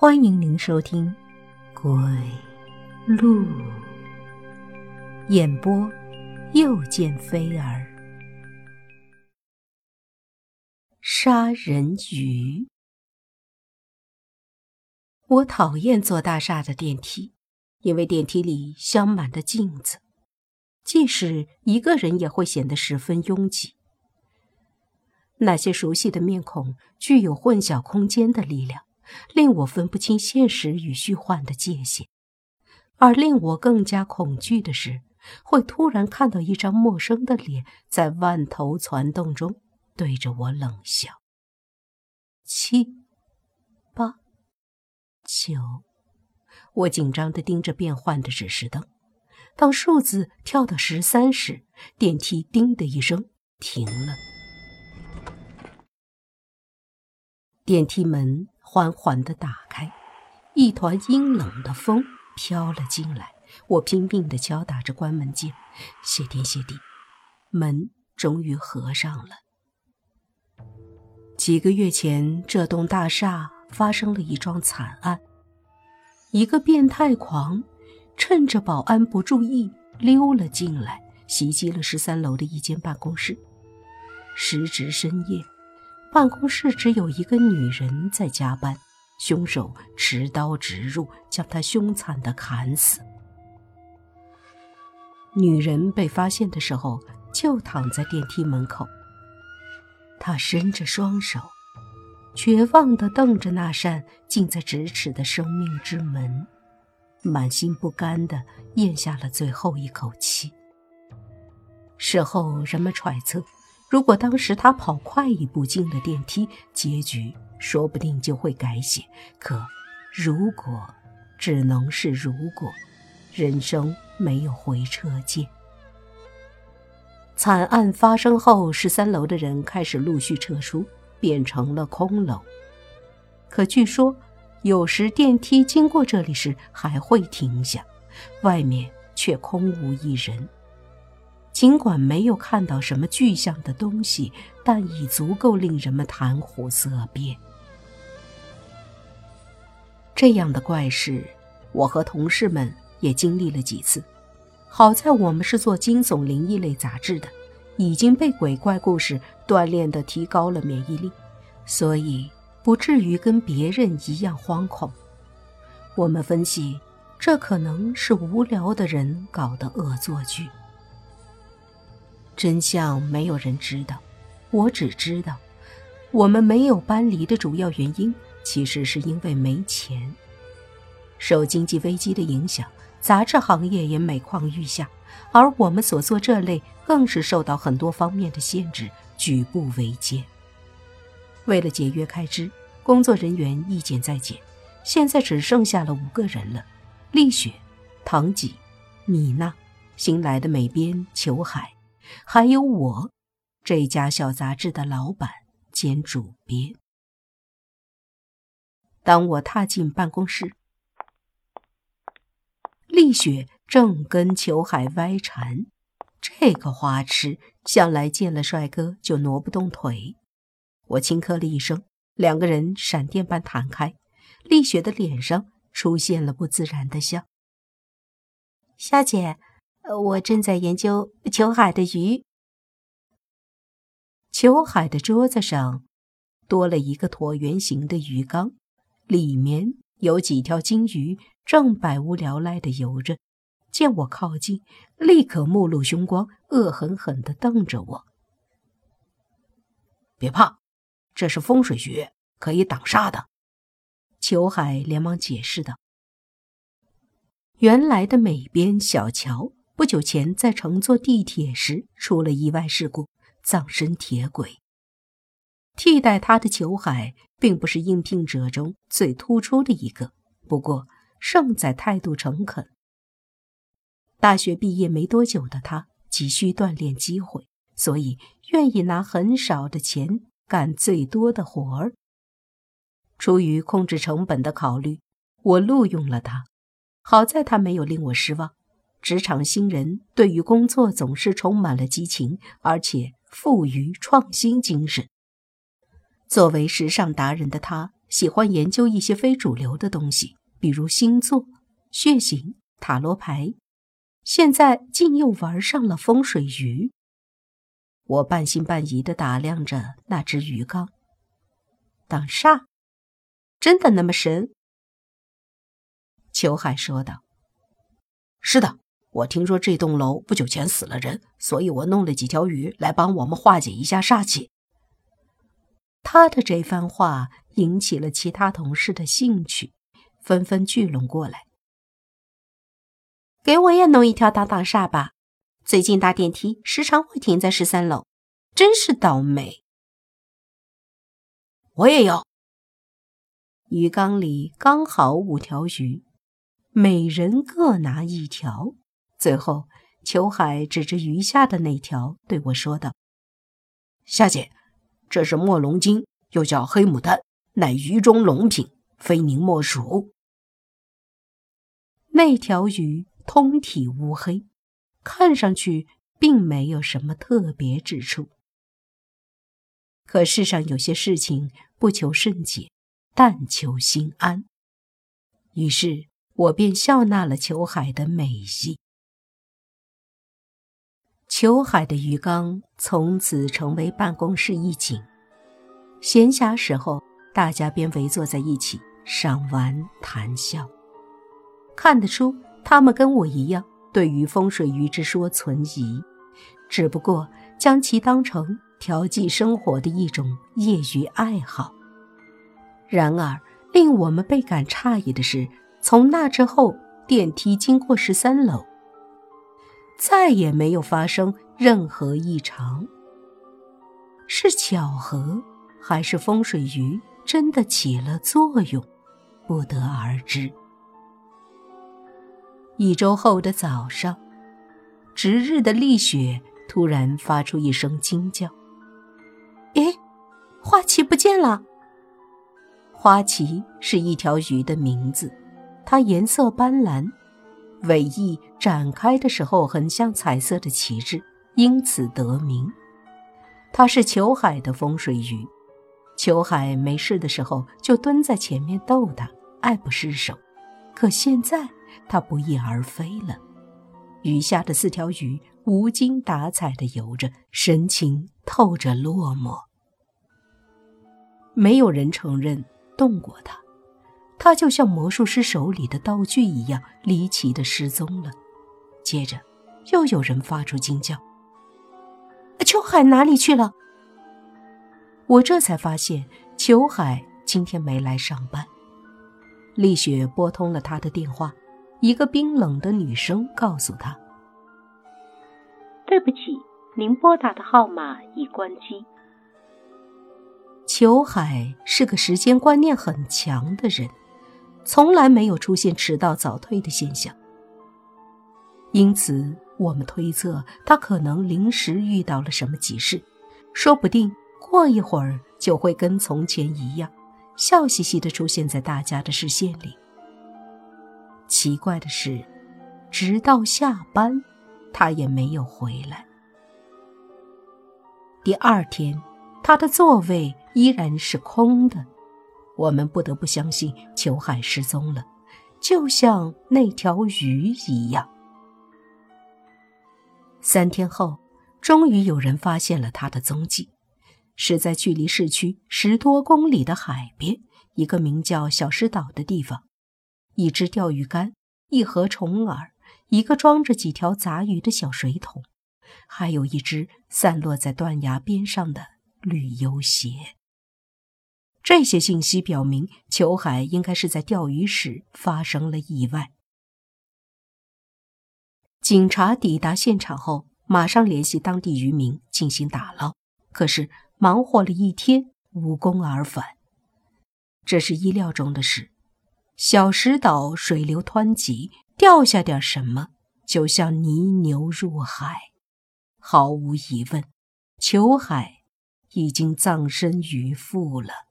欢迎您收听《鬼路》演播，又见菲儿。杀人鱼。我讨厌坐大厦的电梯，因为电梯里镶满的镜子，即使一个人也会显得十分拥挤。那些熟悉的面孔具有混淆空间的力量。令我分不清现实与虚幻的界限，而令我更加恐惧的是，会突然看到一张陌生的脸在万头攒动中对着我冷笑。七、八、九，我紧张地盯着变换的指示灯。当数字跳到十三时，电梯“叮”的一声停了，电梯门。缓缓地打开，一团阴冷的风飘了进来。我拼命地敲打着关门键，谢天谢地，门终于合上了。几个月前，这栋大厦发生了一桩惨案。一个变态狂趁着保安不注意溜了进来，袭击了十三楼的一间办公室。时值深夜。办公室只有一个女人在加班，凶手持刀直入，将她凶残的砍死。女人被发现的时候就躺在电梯门口，她伸着双手，绝望地瞪着那扇近在咫尺的生命之门，满心不甘地咽下了最后一口气。事后人们揣测。如果当时他跑快一步进了电梯，结局说不定就会改写。可，如果只能是如果，人生没有回车键。惨案发生后，十三楼的人开始陆续撤出，变成了空楼。可据说，有时电梯经过这里时还会停下，外面却空无一人。尽管没有看到什么具象的东西，但已足够令人们谈虎色变。这样的怪事，我和同事们也经历了几次。好在我们是做惊悚灵异类杂志的，已经被鬼怪故事锻炼的提高了免疫力，所以不至于跟别人一样惶恐。我们分析，这可能是无聊的人搞的恶作剧。真相没有人知道，我只知道，我们没有搬离的主要原因，其实是因为没钱。受经济危机的影响，杂志行业也每况愈下，而我们所做这类，更是受到很多方面的限制，举步维艰。为了节约开支，工作人员一减再减，现在只剩下了五个人了：丽雪、唐吉、米娜、新来的美编裘海。还有我，这家小杂志的老板兼主编。当我踏进办公室，丽雪正跟裘海歪缠。这个花痴向来见了帅哥就挪不动腿。我轻咳了一声，两个人闪电般弹开。丽雪的脸上出现了不自然的笑。小姐。我正在研究裘海的鱼。裘海的桌子上多了一个椭圆形的鱼缸，里面有几条金鱼正百无聊赖的游着。见我靠近，立刻目露凶光，恶狠狠地瞪着我。别怕，这是风水穴，可以挡煞的。裘海连忙解释道：“原来的美边小桥。”不久前，在乘坐地铁时出了意外事故，葬身铁轨。替代他的裘海，并不是应聘者中最突出的一个，不过胜在态度诚恳。大学毕业没多久的他，急需锻炼机会，所以愿意拿很少的钱干最多的活儿。出于控制成本的考虑，我录用了他。好在他没有令我失望。职场新人对于工作总是充满了激情，而且富于创新精神。作为时尚达人的他，喜欢研究一些非主流的东西，比如星座、血型、塔罗牌，现在竟又玩上了风水鱼。我半信半疑地打量着那只鱼缸，挡煞，真的那么神？裘海说道：“是的，我听说这栋楼不久前死了人，所以我弄了几条鱼来帮我们化解一下煞气。”他的这番话引起了其他同事的兴趣，纷纷聚拢过来。给我也弄一条挡挡煞吧。最近搭电梯时常会停在十三楼，真是倒霉。我也要。鱼缸里刚好五条鱼，每人各拿一条。最后，裘海指着鱼下的那条对我说道：“夏姐。”这是墨龙精，又叫黑牡丹，乃鱼中龙品，非您莫属。那条鱼通体乌黑，看上去并没有什么特别之处。可世上有些事情不求甚解，但求心安。于是我便笑纳了裘海的美意。裘海的鱼缸从此成为办公室一景，闲暇时候，大家便围坐在一起赏玩谈笑。看得出，他们跟我一样，对于风水鱼之说存疑，只不过将其当成调剂生活的一种业余爱好。然而，令我们倍感诧异的是，从那之后，电梯经过十三楼。再也没有发生任何异常，是巧合还是风水鱼真的起了作用，不得而知。一周后的早上，值日的丽雪突然发出一声惊叫：“诶，花旗不见了！”花旗是一条鱼的名字，它颜色斑斓。尾翼展开的时候很像彩色的旗帜，因此得名。它是裘海的风水鱼，裘海没事的时候就蹲在前面逗它，爱不释手。可现在它不翼而飞了，鱼下的四条鱼无精打采地游着，神情透着落寞。没有人承认动过它。他就像魔术师手里的道具一样离奇的失踪了。接着，又有人发出惊叫：“秋海哪里去了？”我这才发现，秋海今天没来上班。丽雪拨通了他的电话，一个冰冷的女声告诉他：“对不起，您拨打的号码已关机。”裘海是个时间观念很强的人。从来没有出现迟到早退的现象，因此我们推测他可能临时遇到了什么急事，说不定过一会儿就会跟从前一样，笑嘻嘻地出现在大家的视线里。奇怪的是，直到下班，他也没有回来。第二天，他的座位依然是空的。我们不得不相信裘海失踪了，就像那条鱼一样。三天后，终于有人发现了他的踪迹，是在距离市区十多公里的海边，一个名叫小石岛的地方。一只钓鱼竿，一盒虫饵，一个装着几条杂鱼的小水桶，还有一只散落在断崖边上的旅游鞋。这些信息表明，裘海应该是在钓鱼时发生了意外。警察抵达现场后，马上联系当地渔民进行打捞，可是忙活了一天，无功而返。这是意料中的事。小石岛水流湍急，掉下点什么，就像泥牛入海。毫无疑问，裘海已经葬身鱼腹了。